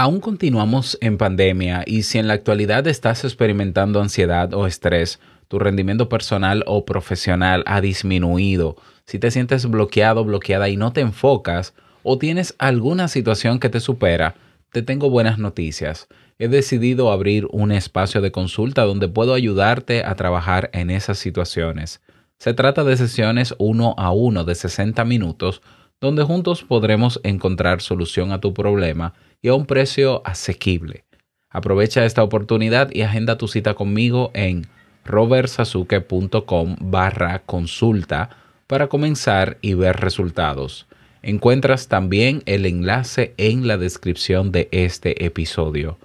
Aún continuamos en pandemia y si en la actualidad estás experimentando ansiedad o estrés, tu rendimiento personal o profesional ha disminuido, si te sientes bloqueado, bloqueada y no te enfocas, o tienes alguna situación que te supera, te tengo buenas noticias. He decidido abrir un espacio de consulta donde puedo ayudarte a trabajar en esas situaciones. Se trata de sesiones uno a uno de 60 minutos donde juntos podremos encontrar solución a tu problema y a un precio asequible. Aprovecha esta oportunidad y agenda tu cita conmigo en robertsazuke.com barra consulta para comenzar y ver resultados. Encuentras también el enlace en la descripción de este episodio.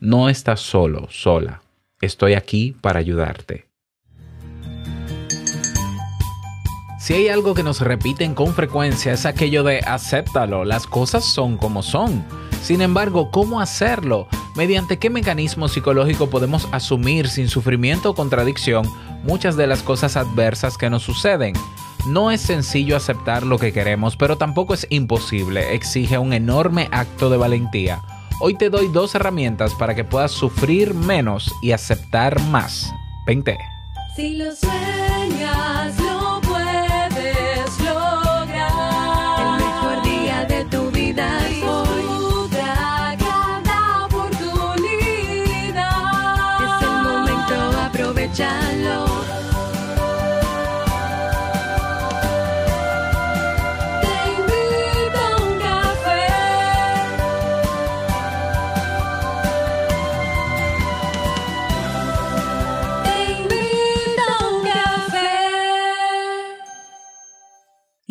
No estás solo, sola. Estoy aquí para ayudarte. Si hay algo que nos repiten con frecuencia es aquello de acéptalo, las cosas son como son. Sin embargo, ¿cómo hacerlo? ¿Mediante qué mecanismo psicológico podemos asumir sin sufrimiento o contradicción muchas de las cosas adversas que nos suceden? No es sencillo aceptar lo que queremos, pero tampoco es imposible, exige un enorme acto de valentía. Hoy te doy dos herramientas para que puedas sufrir menos y aceptar más. 20. Si lo sueñas,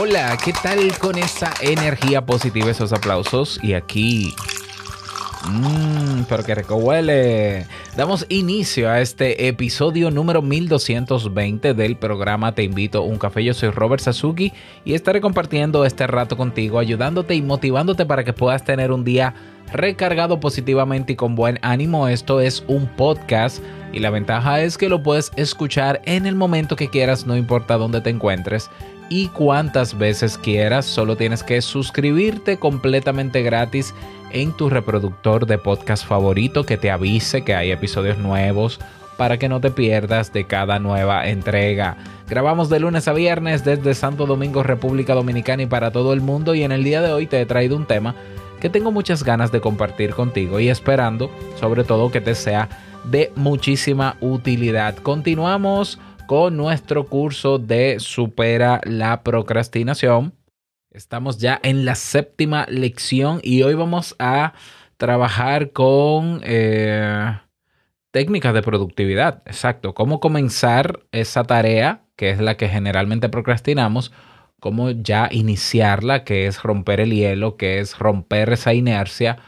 Hola, ¿qué tal con esa energía positiva, esos aplausos? Y aquí... Mmm, pero que rico huele. Damos inicio a este episodio número 1220 del programa Te invito a un café. Yo soy Robert Sasuki y estaré compartiendo este rato contigo, ayudándote y motivándote para que puedas tener un día recargado positivamente y con buen ánimo. Esto es un podcast y la ventaja es que lo puedes escuchar en el momento que quieras, no importa dónde te encuentres y cuantas veces quieras. Solo tienes que suscribirte completamente gratis en tu reproductor de podcast favorito que te avise que hay episodios nuevos para que no te pierdas de cada nueva entrega. Grabamos de lunes a viernes desde Santo Domingo, República Dominicana y para todo el mundo y en el día de hoy te he traído un tema que tengo muchas ganas de compartir contigo y esperando sobre todo que te sea de muchísima utilidad. Continuamos con nuestro curso de Supera la procrastinación. Estamos ya en la séptima lección y hoy vamos a trabajar con eh, técnicas de productividad. Exacto, cómo comenzar esa tarea, que es la que generalmente procrastinamos, cómo ya iniciarla, que es romper el hielo, que es romper esa inercia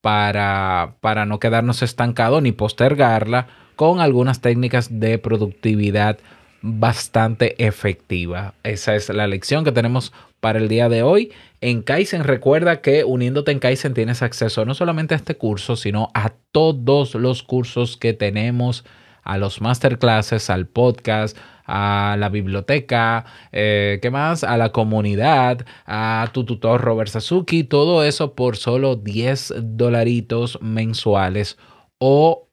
para, para no quedarnos estancados ni postergarla con algunas técnicas de productividad bastante efectiva. Esa es la lección que tenemos para el día de hoy. En Kaizen recuerda que uniéndote en Kaizen tienes acceso no solamente a este curso, sino a todos los cursos que tenemos, a los masterclasses, al podcast, a la biblioteca, eh, ¿qué más? A la comunidad, a tu tutor Robert Sasuki, todo eso por solo 10 dolaritos mensuales o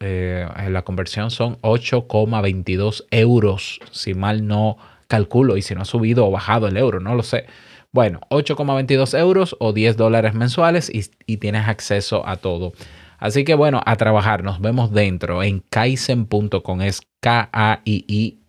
eh, la conversión son 8,22 euros, si mal no calculo, y si no ha subido o bajado el euro, no lo sé. Bueno, 8,22 euros o 10 dólares mensuales y, y, tienes acceso a todo. Así que bueno, a trabajar, nos vemos dentro en kaizen.com, es K-A-I-I-S-E-N.com.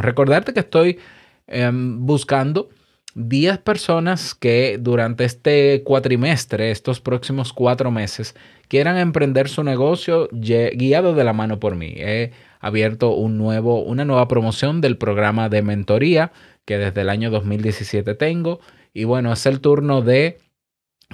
Recordarte que estoy em, buscando 10 personas que durante este cuatrimestre, estos próximos cuatro meses, quieran emprender su negocio guiado de la mano por mí. He abierto un nuevo, una nueva promoción del programa de mentoría que desde el año 2017 tengo. Y bueno, es el turno de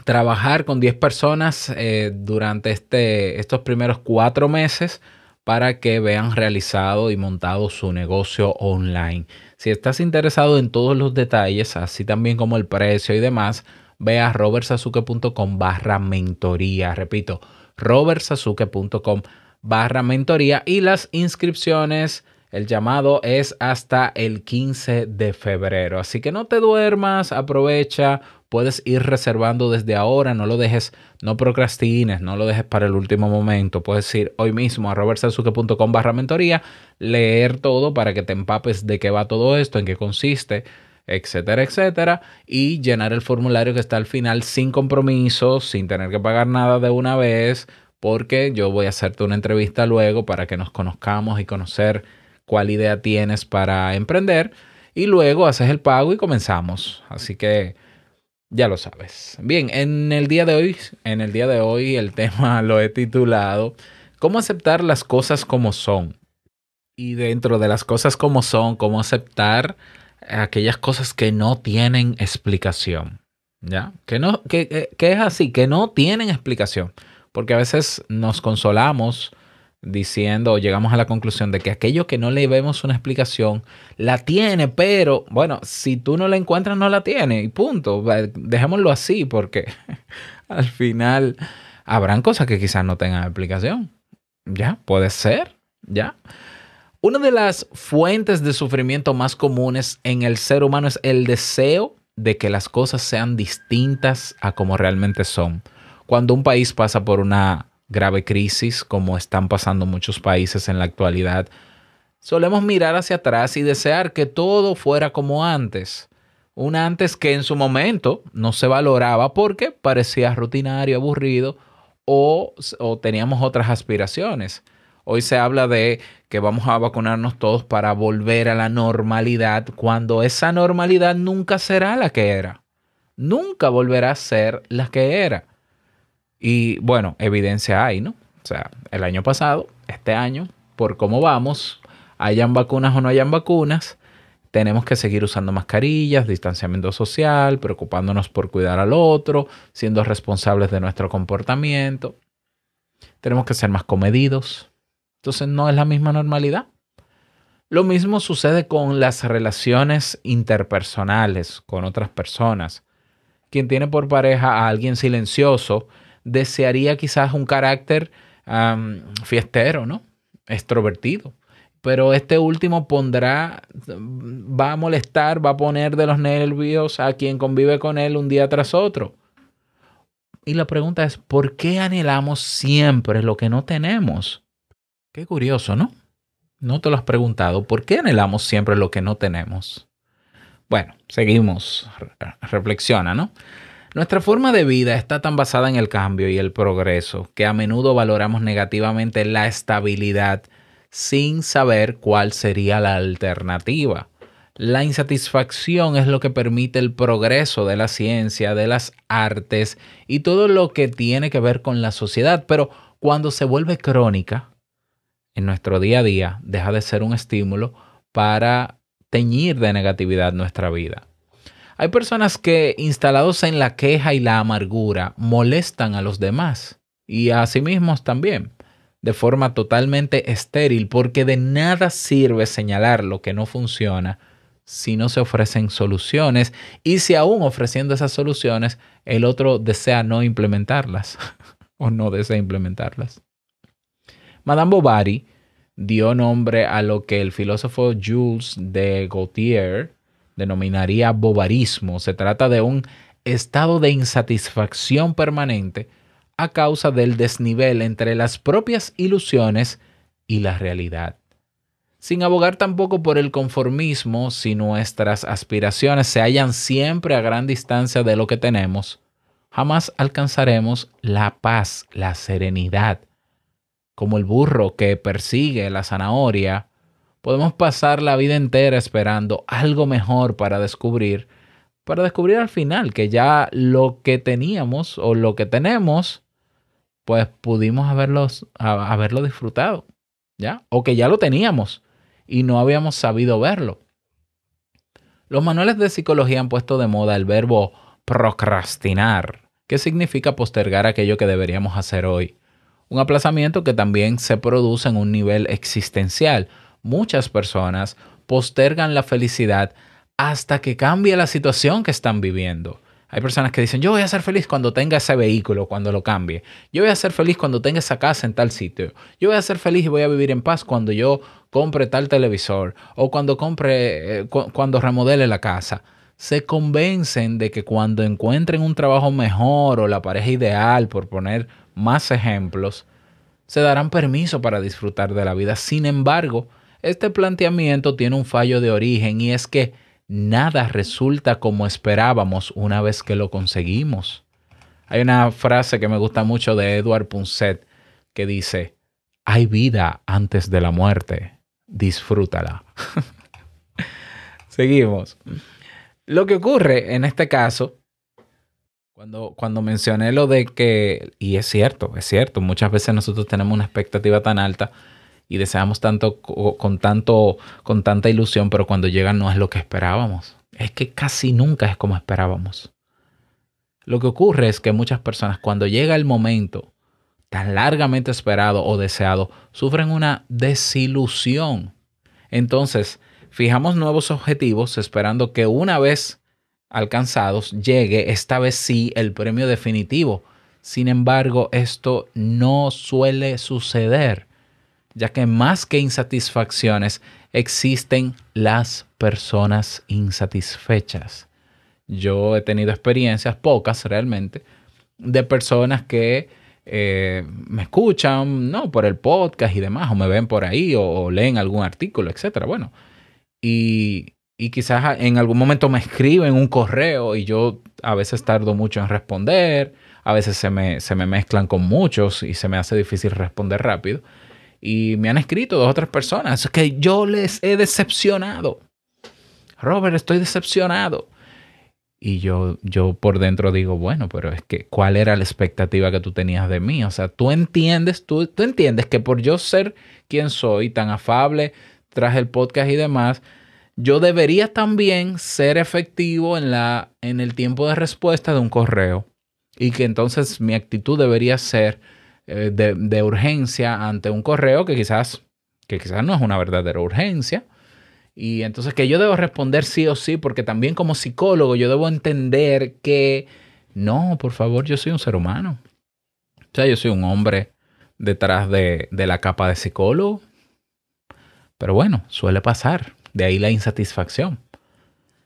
trabajar con 10 personas eh, durante este, estos primeros cuatro meses para que vean realizado y montado su negocio online. Si estás interesado en todos los detalles, así también como el precio y demás, ve a robertsazuke.com barra mentoría. Repito, robertsazuke.com barra mentoría y las inscripciones el llamado es hasta el 15 de febrero. Así que no te duermas, aprovecha, puedes ir reservando desde ahora, no lo dejes, no procrastines, no lo dejes para el último momento. Puedes ir hoy mismo a robertsazuke.com barra mentoría, leer todo para que te empapes de qué va todo esto, en qué consiste, etcétera, etcétera, y llenar el formulario que está al final sin compromiso, sin tener que pagar nada de una vez, porque yo voy a hacerte una entrevista luego para que nos conozcamos y conocer cuál idea tienes para emprender y luego haces el pago y comenzamos. Así que ya lo sabes. Bien, en el día de hoy, en el día de hoy el tema lo he titulado ¿Cómo aceptar las cosas como son? Y dentro de las cosas como son, cómo aceptar aquellas cosas que no tienen explicación. ¿Ya? Que, no, que, que es así, que no tienen explicación. Porque a veces nos consolamos diciendo o llegamos a la conclusión de que aquello que no le vemos una explicación la tiene, pero bueno, si tú no la encuentras no la tiene y punto. Dejémoslo así porque al final habrán cosas que quizás no tengan explicación. Ya, puede ser, ya. Una de las fuentes de sufrimiento más comunes en el ser humano es el deseo de que las cosas sean distintas a como realmente son. Cuando un país pasa por una grave crisis como están pasando muchos países en la actualidad, solemos mirar hacia atrás y desear que todo fuera como antes. Un antes que en su momento no se valoraba porque parecía rutinario, aburrido o, o teníamos otras aspiraciones. Hoy se habla de que vamos a vacunarnos todos para volver a la normalidad cuando esa normalidad nunca será la que era. Nunca volverá a ser la que era. Y bueno, evidencia hay, ¿no? O sea, el año pasado, este año, por cómo vamos, hayan vacunas o no hayan vacunas, tenemos que seguir usando mascarillas, distanciamiento social, preocupándonos por cuidar al otro, siendo responsables de nuestro comportamiento. Tenemos que ser más comedidos. Entonces no es la misma normalidad. Lo mismo sucede con las relaciones interpersonales con otras personas. Quien tiene por pareja a alguien silencioso, desearía quizás un carácter fiestero, ¿no? Extrovertido. Pero este último pondrá, va a molestar, va a poner de los nervios a quien convive con él un día tras otro. Y la pregunta es, ¿por qué anhelamos siempre lo que no tenemos? Qué curioso, ¿no? No te lo has preguntado. ¿Por qué anhelamos siempre lo que no tenemos? Bueno, seguimos. Reflexiona, ¿no? Nuestra forma de vida está tan basada en el cambio y el progreso que a menudo valoramos negativamente la estabilidad sin saber cuál sería la alternativa. La insatisfacción es lo que permite el progreso de la ciencia, de las artes y todo lo que tiene que ver con la sociedad, pero cuando se vuelve crónica en nuestro día a día, deja de ser un estímulo para teñir de negatividad nuestra vida. Hay personas que, instalados en la queja y la amargura, molestan a los demás y a sí mismos también, de forma totalmente estéril, porque de nada sirve señalar lo que no funciona si no se ofrecen soluciones y si aún ofreciendo esas soluciones el otro desea no implementarlas o no desea implementarlas. Madame Bovary dio nombre a lo que el filósofo Jules de Gaultier denominaría bobarismo. Se trata de un estado de insatisfacción permanente a causa del desnivel entre las propias ilusiones y la realidad. Sin abogar tampoco por el conformismo, si nuestras aspiraciones se hallan siempre a gran distancia de lo que tenemos, jamás alcanzaremos la paz, la serenidad. Como el burro que persigue la zanahoria, Podemos pasar la vida entera esperando algo mejor para descubrir, para descubrir al final que ya lo que teníamos o lo que tenemos, pues pudimos haberlo disfrutado, ¿ya? O que ya lo teníamos y no habíamos sabido verlo. Los manuales de psicología han puesto de moda el verbo procrastinar que significa postergar aquello que deberíamos hacer hoy. Un aplazamiento que también se produce en un nivel existencial. Muchas personas postergan la felicidad hasta que cambie la situación que están viviendo. Hay personas que dicen, yo voy a ser feliz cuando tenga ese vehículo, cuando lo cambie. Yo voy a ser feliz cuando tenga esa casa en tal sitio. Yo voy a ser feliz y voy a vivir en paz cuando yo compre tal televisor o cuando compre, eh, cuando remodele la casa. Se convencen de que cuando encuentren un trabajo mejor o la pareja ideal, por poner más ejemplos, se darán permiso para disfrutar de la vida. Sin embargo, este planteamiento tiene un fallo de origen y es que nada resulta como esperábamos una vez que lo conseguimos. Hay una frase que me gusta mucho de Edward Punset que dice, hay vida antes de la muerte, disfrútala. Seguimos. Lo que ocurre en este caso, cuando, cuando mencioné lo de que, y es cierto, es cierto, muchas veces nosotros tenemos una expectativa tan alta y deseamos tanto con tanto con tanta ilusión, pero cuando llega no es lo que esperábamos. Es que casi nunca es como esperábamos. Lo que ocurre es que muchas personas cuando llega el momento tan largamente esperado o deseado, sufren una desilusión. Entonces, fijamos nuevos objetivos esperando que una vez alcanzados llegue esta vez sí el premio definitivo. Sin embargo, esto no suele suceder ya que más que insatisfacciones existen las personas insatisfechas. Yo he tenido experiencias, pocas realmente, de personas que eh, me escuchan, no, por el podcast y demás, o me ven por ahí, o, leen algún artículo, etcétera. Bueno, y, y quizás en algún momento me escriben un correo y yo a veces tardo mucho en responder, a veces se me, se me mezclan con muchos y se me hace difícil responder rápido. Y me han escrito dos otras personas es que yo les he decepcionado. Robert, estoy decepcionado. Y yo, yo por dentro digo, bueno, pero es que, ¿cuál era la expectativa que tú tenías de mí? O sea, tú entiendes, tú, tú entiendes que por yo ser quien soy, tan afable tras el podcast y demás, yo debería también ser efectivo en, la, en el tiempo de respuesta de un correo. Y que entonces mi actitud debería ser eh, de, urgencia ante un correo que quizás, que quizás no es una verdadera urgencia. Y entonces que yo debo responder sí o sí, porque también como psicólogo yo debo entender que no, por favor, yo soy un ser humano. O sea, yo soy un hombre detrás de, de la capa de psicólogo. Pero bueno, suele pasar. De ahí la insatisfacción.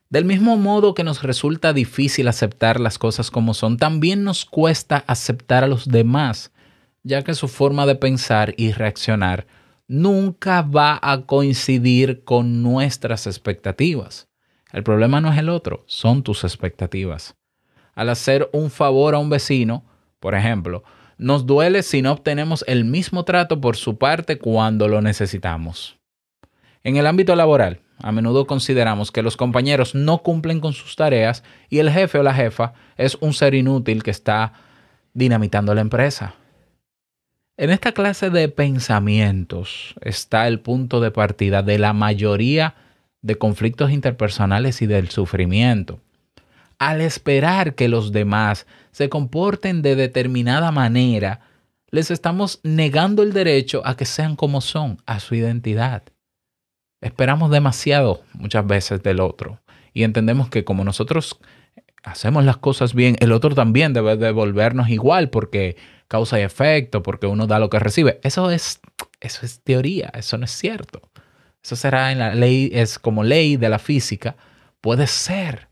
Del mismo modo que nos resulta difícil aceptar las cosas como son, también nos cuesta aceptar a los demás ya que su forma de pensar y reaccionar nunca va a coincidir con nuestras expectativas. El problema no es el otro, son tus expectativas. Al hacer un favor a un vecino, por ejemplo, nos duele si no obtenemos el mismo trato por su parte cuando lo necesitamos. En el ámbito laboral, a menudo consideramos que los compañeros no cumplen con sus tareas y el jefe o la jefa es un ser inútil que está dinamitando la empresa. En esta clase de pensamientos está el punto de partida de la mayoría de conflictos interpersonales y del sufrimiento. Al esperar que los demás se comporten de determinada manera, les estamos negando el derecho a que sean como son, a su identidad. Esperamos demasiado muchas veces del otro y entendemos que como nosotros hacemos las cosas bien, el otro también debe devolvernos igual porque causa y efecto, porque uno da lo que recibe. Eso es, eso es teoría, eso no es cierto. Eso será en la ley, es como ley de la física, puede ser,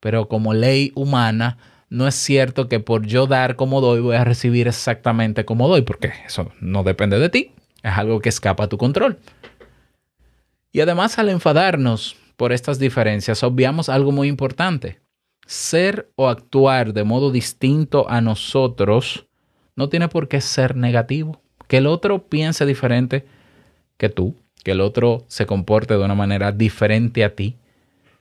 pero como ley humana, no es cierto que por yo dar como doy voy a recibir exactamente como doy, porque eso no depende de ti, es algo que escapa a tu control. Y además al enfadarnos por estas diferencias, obviamos algo muy importante. Ser o actuar de modo distinto a nosotros no tiene por qué ser negativo. Que el otro piense diferente que tú, que el otro se comporte de una manera diferente a ti,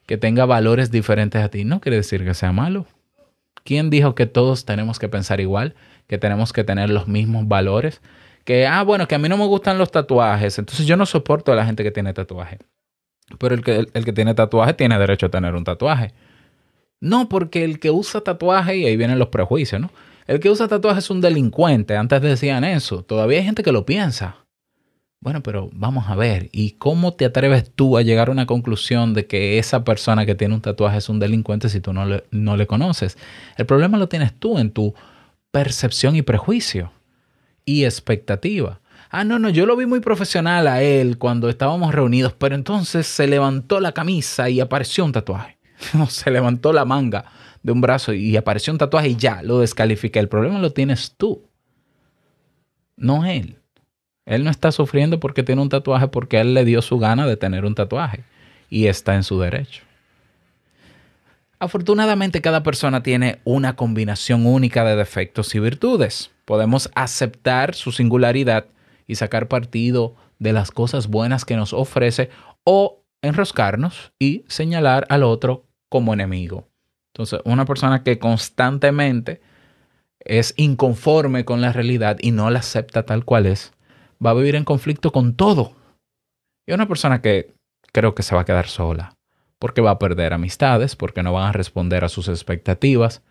que tenga valores diferentes a ti, no quiere decir que sea malo. ¿Quién dijo que todos tenemos que pensar igual, que tenemos que tener los mismos valores? Que, ah, bueno, que a mí no me gustan los tatuajes, entonces yo no soporto a la gente que tiene tatuaje. Pero el que, el que tiene tatuaje tiene derecho a tener un tatuaje. No, porque el que usa tatuaje, y ahí vienen los prejuicios, ¿no? El que usa tatuaje es un delincuente. Antes decían eso. Todavía hay gente que lo piensa. Bueno, pero vamos a ver, ¿y cómo te atreves tú a llegar a una conclusión de que esa persona que tiene un tatuaje es un delincuente si tú no le, no le conoces? El problema lo tienes tú en tu percepción y prejuicio y expectativa. Ah, no, no, yo lo vi muy profesional a él cuando estábamos reunidos, pero entonces se levantó la camisa y apareció un tatuaje. se levantó la manga de un brazo y apareció un tatuaje y ya, lo descalifiqué. El problema lo tienes tú, no él. Él no está sufriendo porque tiene un tatuaje porque él le dio su gana de tener un tatuaje y está en su derecho. Afortunadamente cada persona tiene una combinación única de defectos y virtudes. Podemos aceptar su singularidad y sacar partido de las cosas buenas que nos ofrece o enroscarnos y señalar al otro como enemigo. Entonces, una persona que constantemente es inconforme con la realidad y no la acepta tal cual es, va a vivir en conflicto con todo. Y una persona que creo que se va a quedar sola, porque va a perder amistades, porque no van a responder a sus expectativas,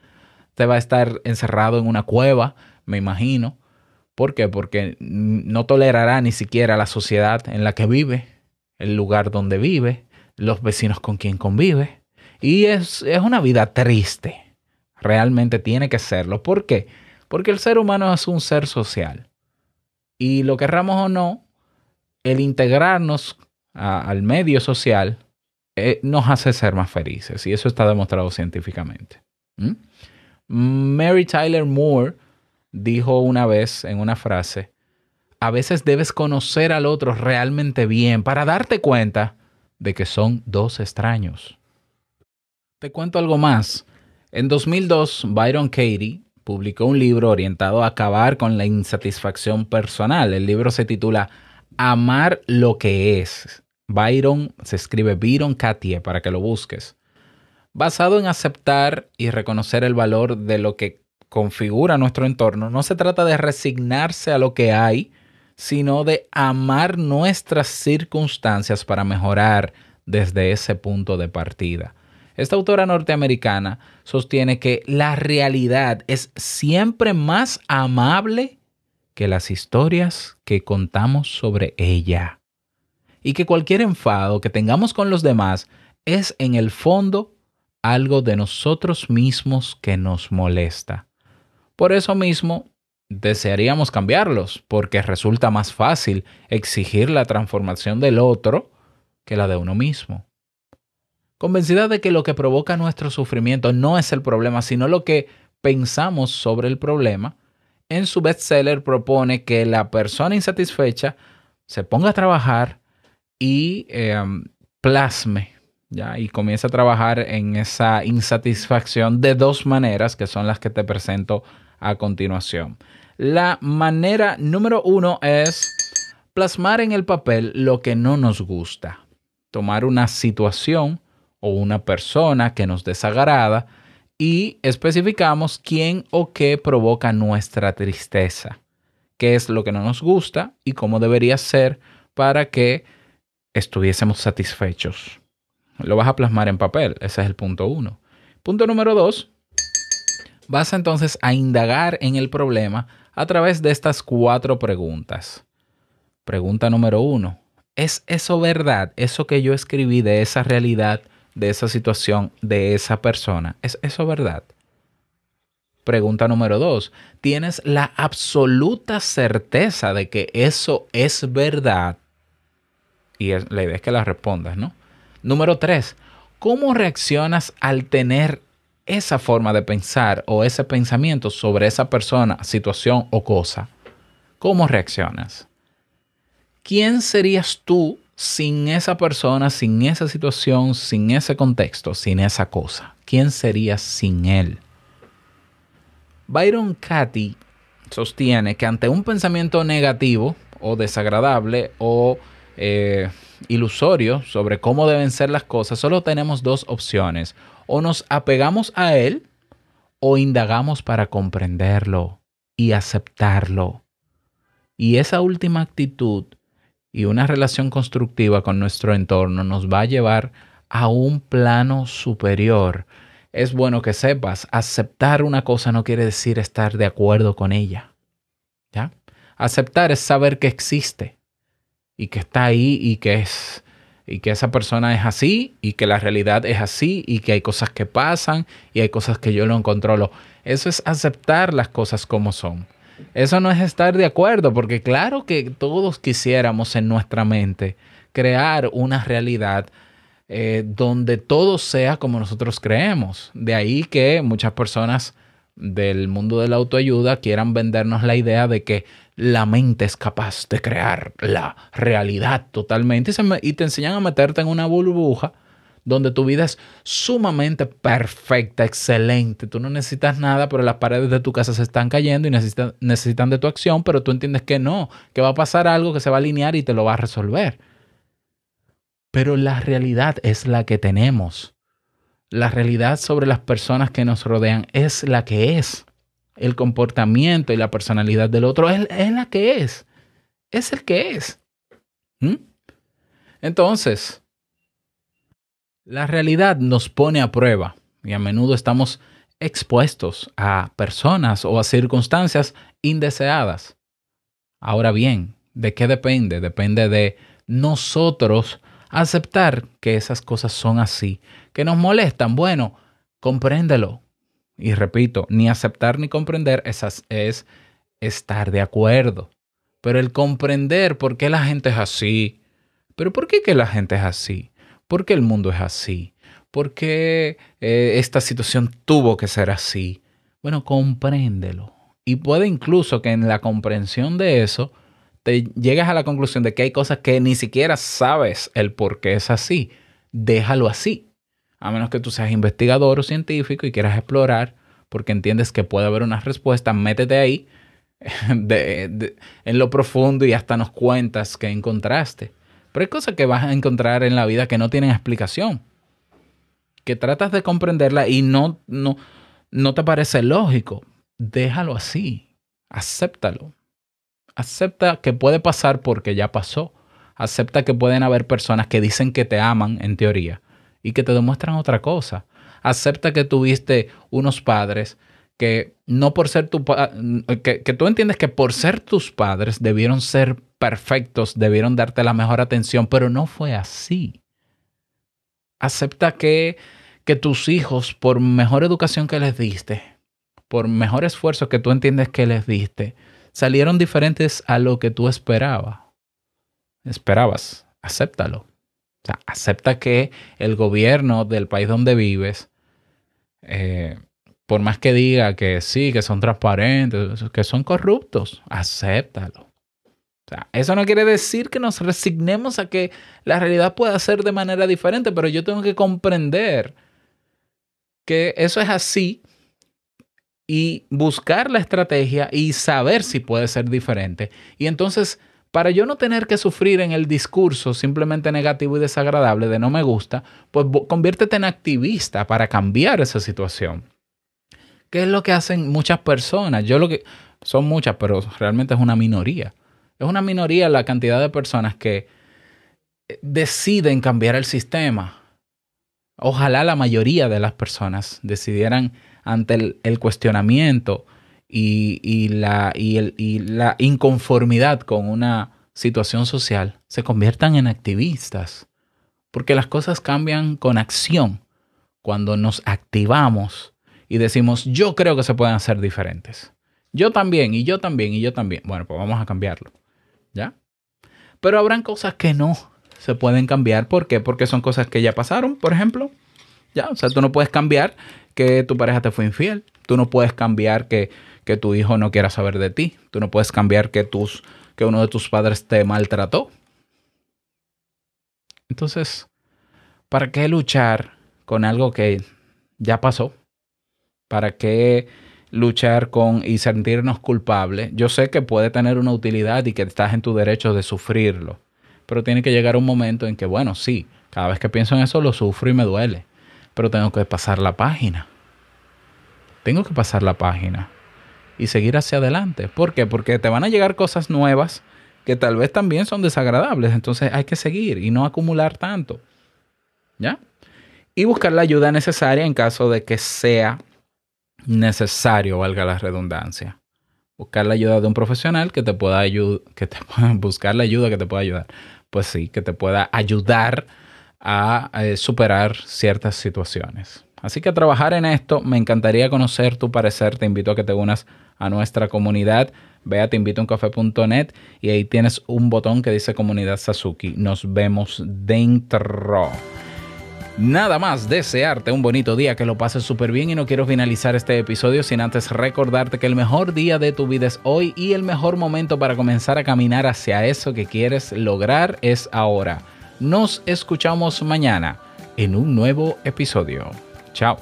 te va a estar encerrado en una cueva, me imagino. ¿Por qué? Porque no tolerará ni siquiera la sociedad en la que vive, el lugar donde vive, los vecinos con quien convive. Y es, es una vida triste. Realmente tiene que serlo. ¿Por qué? Porque el ser humano es un ser social. Y lo querramos o no, el integrarnos al medio social eh, nos hace ser más felices. Y eso está demostrado científicamente. Mary Tyler Moore dijo una vez en una frase, a veces debes conocer al otro realmente bien para darte cuenta de que son dos extraños. Te cuento algo más. En 2002, Byron Katie publicó un libro orientado a acabar con la insatisfacción personal. El libro se titula Amar lo que es. Byron se escribe Byron Katie para que lo busques. Basado en aceptar y reconocer el valor de lo que configura nuestro entorno, no se trata de resignarse a lo que hay, sino de amar nuestras circunstancias para mejorar desde ese punto de partida. Esta autora norteamericana sostiene que la realidad es siempre más amable que las historias que contamos sobre ella. Y que cualquier enfado que tengamos con los demás es en el fondo algo de nosotros mismos que nos molesta. Por eso mismo, desearíamos cambiarlos, porque resulta más fácil exigir la transformación del otro que la de uno mismo convencida de que lo que provoca nuestro sufrimiento no es el problema, sino lo que pensamos sobre el problema, en su bestseller propone que la persona insatisfecha se ponga a trabajar y em, plasme, ¿ya? y comience a trabajar en esa insatisfacción de dos maneras, que son las que te presento a continuación. La manera número uno es plasmar en el papel lo que no nos gusta, tomar una situación, o una persona que nos desagrada y especificamos quién o qué provoca nuestra tristeza, qué es lo que no nos gusta y cómo debería ser para que estuviésemos satisfechos. Lo vas a plasmar en papel, ese es el punto uno. Punto número dos, vas entonces a indagar en el problema a través de estas cuatro preguntas. Pregunta número uno, ¿es eso verdad? ¿Eso que yo escribí de esa realidad? De esa situación de esa persona. ¿Es eso verdad? Pregunta número dos. ¿Tienes la absoluta certeza de que eso es verdad? Y la idea es que la respondas, ¿no? Número tres. ¿Cómo reaccionas al tener esa forma de pensar o ese pensamiento sobre esa persona, situación o cosa? ¿Cómo reaccionas? ¿Quién serías tú sin esa persona, sin esa situación, sin ese contexto, sin esa cosa? ¿Quién sería sin él? Byron Katy sostiene que ante un pensamiento negativo o desagradable o eh, ilusorio sobre cómo deben ser las cosas, solo tenemos dos opciones. O nos apegamos a él o indagamos para comprenderlo y aceptarlo. Y esa última actitud y una relación constructiva con nuestro entorno nos va a llevar a un plano superior. es bueno que sepas, aceptar una cosa no quiere decir estar de acuerdo con ella. ¿Ya? Aceptar es saber que existe y que está ahí y que es y que esa persona es así y que la realidad es así y que hay cosas que pasan y hay cosas que yo no controlo. Eso es aceptar las cosas como son. Eso no es estar de acuerdo, porque claro que todos quisiéramos en nuestra mente crear una realidad eh, donde todo sea como nosotros creemos. De ahí que muchas personas del mundo de la autoayuda quieran vendernos la idea de que la mente es capaz de crear la realidad totalmente y, te enseñan a meterte en una burbuja donde tu vida es sumamente perfecta, excelente. Tú no necesitas nada, pero las paredes de tu casa se están cayendo y necesitan, de tu acción, pero tú entiendes que no, que va a pasar algo que se va a alinear y te lo va a resolver. Pero la realidad es la que tenemos. La realidad sobre las personas que nos rodean es la que es. El comportamiento y la personalidad del otro es, la que es. Es el que es. ¿Mm? Entonces, la realidad nos pone a prueba y a menudo estamos expuestos a personas o a circunstancias indeseadas. Ahora bien, ¿de qué depende? Depende de nosotros aceptar que esas cosas son así, que nos molestan. Bueno, compréndelo. Y repito, ni aceptar ni comprender es, es estar de acuerdo. Pero el comprender por qué la gente es así, pero ¿por qué que la gente es así? ¿Por qué el mundo es así? ¿Por qué eh, esta situación tuvo que ser así? Bueno, compréndelo. Y puede incluso que en la comprensión de eso te llegues a la conclusión de que hay cosas que ni siquiera sabes el por qué es así. Déjalo así. A menos que tú seas investigador o científico y quieras explorar porque entiendes que puede haber una respuesta, métete ahí en lo profundo y hasta nos cuentas qué encontraste. Pero hay cosas que vas a encontrar en la vida que no tienen explicación. Que tratas de comprenderla y no, no, no te parece lógico. Déjalo así. Acéptalo. Acepta que puede pasar porque ya pasó. Acepta que pueden haber personas que dicen que te aman en teoría y que te demuestran otra cosa. Acepta que tuviste unos padres que no por ser tu que, que tú entiendes que por ser tus padres debieron ser perfectos, debieron darte la mejor atención, pero no fue así. Acepta que, que tus hijos, por mejor educación que les diste, por mejor esfuerzo que tú entiendes que les diste, salieron diferentes a lo que tú esperabas. Esperabas, acéptalo. O sea, acepta que el gobierno del país donde vives, eh, por más que diga que sí, que son transparentes, que son corruptos, acéptalo. O sea, eso no quiere decir que nos resignemos a que la realidad pueda ser de manera diferente, pero yo tengo que comprender que eso es así y buscar la estrategia y saber si puede ser diferente. Y entonces, para yo no tener que sufrir en el discurso simplemente negativo y desagradable de no me gusta, pues conviértete en activista para cambiar esa situación. ¿Qué es lo que hacen muchas personas? Yo lo que son muchas, pero realmente es una minoría es una minoría la cantidad de personas que eh, deciden cambiar el sistema. Ojalá la mayoría de las personas decidieran ante el, cuestionamiento y, la, y la inconformidad con una situación social, se conviertan en activistas. Porque las cosas cambian con acción. Cuando nos activamos y decimos, yo creo que se pueden hacer diferentes. Yo también, y yo también, y yo también. Bueno, pues vamos a cambiarlo. ¿ya? Pero habrán cosas que no se pueden cambiar. ¿Por qué? Porque son cosas que ya pasaron, por ejemplo. ¿Ya? O sea, tú no puedes cambiar que tu pareja te fue infiel. Tú no puedes cambiar que, que tu hijo no quiera saber de ti. Tú no puedes cambiar que, tus, que uno de tus padres te maltrató. Entonces, ¿para qué luchar con algo que ya pasó? ¿Para qué luchar con y sentirnos culpables, yo sé que puede tener una utilidad y que estás en tu derecho de sufrirlo, pero tiene que llegar un momento en que, bueno, sí, cada vez que pienso en eso lo sufro y me duele, pero tengo que pasar la página. Tengo que pasar la página y seguir hacia adelante. ¿Por qué? Porque te van a llegar cosas nuevas que tal vez también son desagradables, entonces hay que seguir y no acumular tanto. ¿Ya? y buscar la ayuda necesaria en caso de que sea necesario, valga la redundancia. Buscar la ayuda de un profesional que te pueda ayudar, que te buscar la ayuda que te pueda ayudar. Pues sí, que te pueda ayudar a eh, superar ciertas situaciones. Así que a trabajar en esto, me encantaría conocer tu parecer. Te invito a que te unas a nuestra comunidad. Ve a teinvitouncafe.net y ahí tienes un botón que dice Comunidad Sasuki. Nos vemos dentro. Nada más desearte un bonito día, que lo pases súper bien y no quiero finalizar este episodio sin antes recordarte que el mejor día de tu vida es hoy y el mejor momento para comenzar a caminar hacia eso que quieres lograr es ahora. Nos escuchamos mañana en un nuevo episodio. Chao.